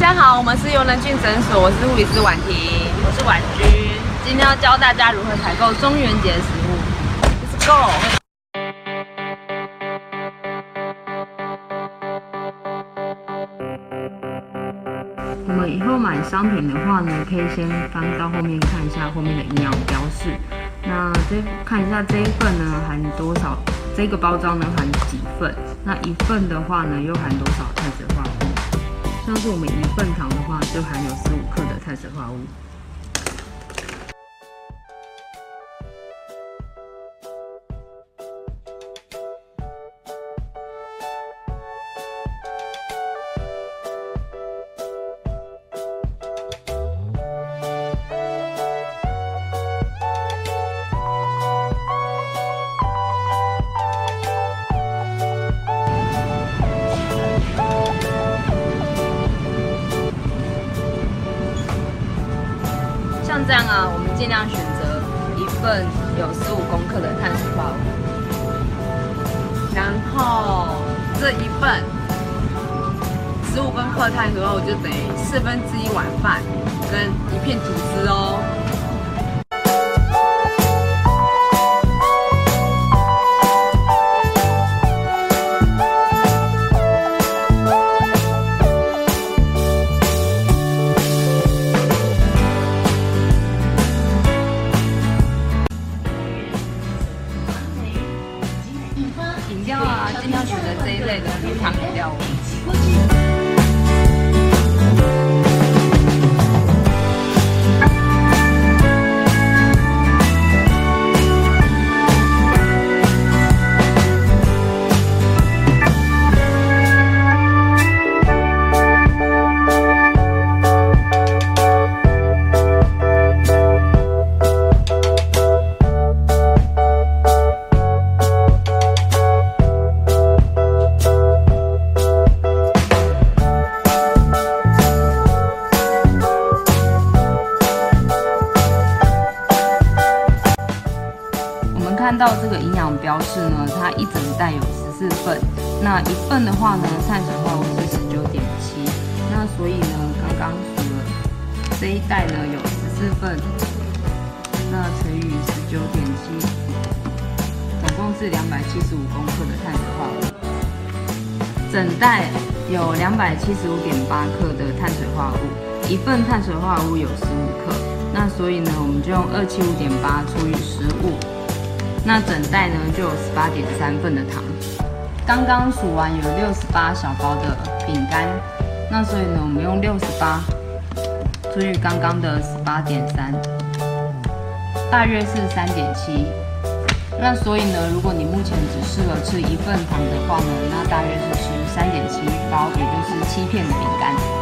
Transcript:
家好，我们是优能俊诊所，我是护理师婉婷，我是婉君，今天要教大家如何采购中元节食物。Let's go！我们以后买商品的话呢，可以先翻到后面看一下后面的营养标示。那这看一下这一份呢含多少？这个包装呢含几份？那一份的话呢又含多少碳水化合物？像是我们一份糖的话，就含有十五克的碳水化合物。这样啊，我们尽量选择一份有十五公克的碳水化合物，然后这一份十五公克碳水化合物就等于四分之一碗饭跟一片吐司哦。啊，尽量选择这一类的无糖饮料看到这个营养标示呢，它一整袋有十四份，那一份的话呢，碳水化合物是十九点七，那所以呢，刚刚数了这一袋呢有十四份，那乘以十九点七，总共是两百七十五公克的碳水化合物。整袋有两百七十五点八克的碳水化合物，一份碳水化合物有十五克，那所以呢，我们就用二七五点八除以十五。那整袋呢就有十八点三份的糖。刚刚数完有六十八小包的饼干，那所以呢我们用六十八除以刚刚的十八点三，大约是三点七。那所以呢，如果你目前只适合吃一份糖的话呢，那大约是吃三点七包，也就是七片的饼干。